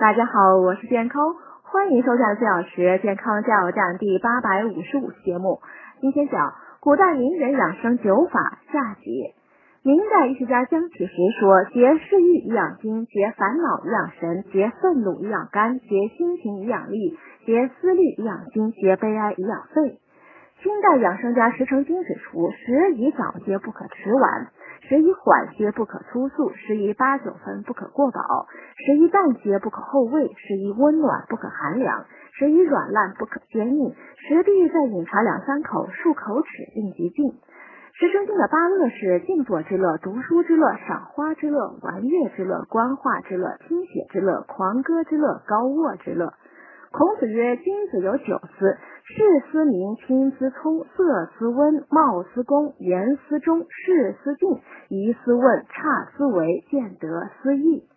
大家好，我是健康，欢迎收看四小时健康加油站第八百五十五期节目。今天讲古代名人养生九法下集。明代医学家江启时说：结嗜欲以养精，结烦恼以养神，结愤怒以养肝，结心情以养力，结思虑以养心，结悲哀以养肺。清代养生家石成金指出：食宜早节，不可迟晚；食宜缓些，不可粗速；食宜八九分，不可过饱；食宜淡些，不可厚味；食宜温暖，不可寒凉；食宜软烂，不可坚硬。食毕，再饮茶两三口，漱口齿，令即尽。石成金的八乐是静坐之乐、读书之乐、赏花之乐、玩乐之乐、观画之乐、听写之乐、狂歌之乐、高卧之乐。孔子曰：君子有九思：事思明，亲思聪，色思温，貌思恭，言思忠，事思敬，疑思问，差思维，见得思义。